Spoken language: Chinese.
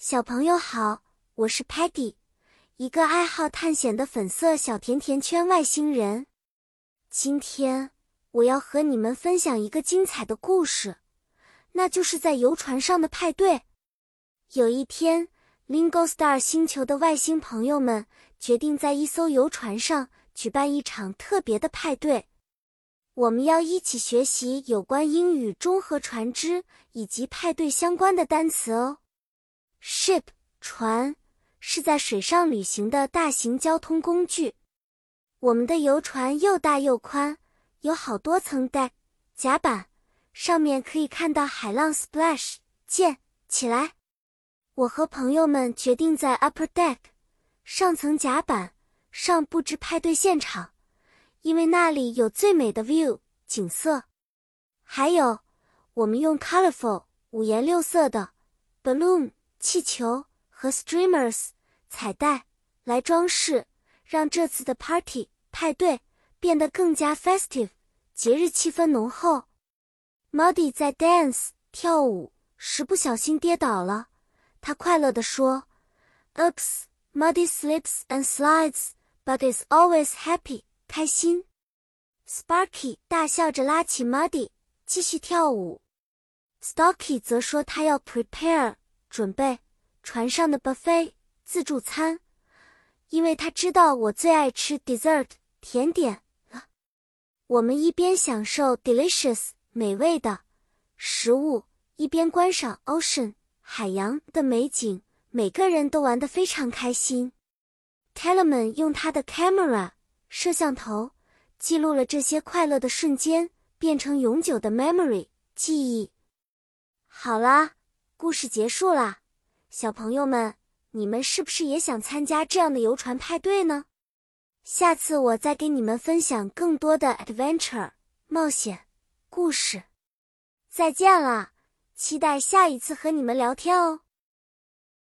小朋友好，我是 Patty，一个爱好探险的粉色小甜甜圈外星人。今天我要和你们分享一个精彩的故事，那就是在游船上的派对。有一天，Lingo Star 星球的外星朋友们决定在一艘游船上举办一场特别的派对。我们要一起学习有关英语中和船只以及派对相关的单词哦。Ship 船是在水上旅行的大型交通工具。我们的游船又大又宽，有好多层 deck 甲板，上面可以看到海浪 splash 溅起来。我和朋友们决定在 upper deck 上层甲板上布置派对现场，因为那里有最美的 view 景色。还有，我们用 colorful 五颜六色的 balloon。气球和 streamers 彩带来装饰，让这次的 party 派对变得更加 festive，节日气氛浓厚。Muddy 在 dance 跳舞时不小心跌倒了，他快乐地说：“Oops, Muddy slips and slides, but is always happy。”开心。Sparky 大笑着拉起 Muddy 继续跳舞。Stocky 则说他要 prepare。准备船上的 buffet 自助餐，因为他知道我最爱吃 dessert 甜点了。我们一边享受 delicious 美味的食物，一边观赏 ocean 海洋的美景，每个人都玩得非常开心。Telemann 用他的 camera 摄像头记录了这些快乐的瞬间，变成永久的 memory 记忆。好啦。故事结束啦，小朋友们，你们是不是也想参加这样的游船派对呢？下次我再给你们分享更多的 adventure 冒险故事。再见了，期待下一次和你们聊天哦。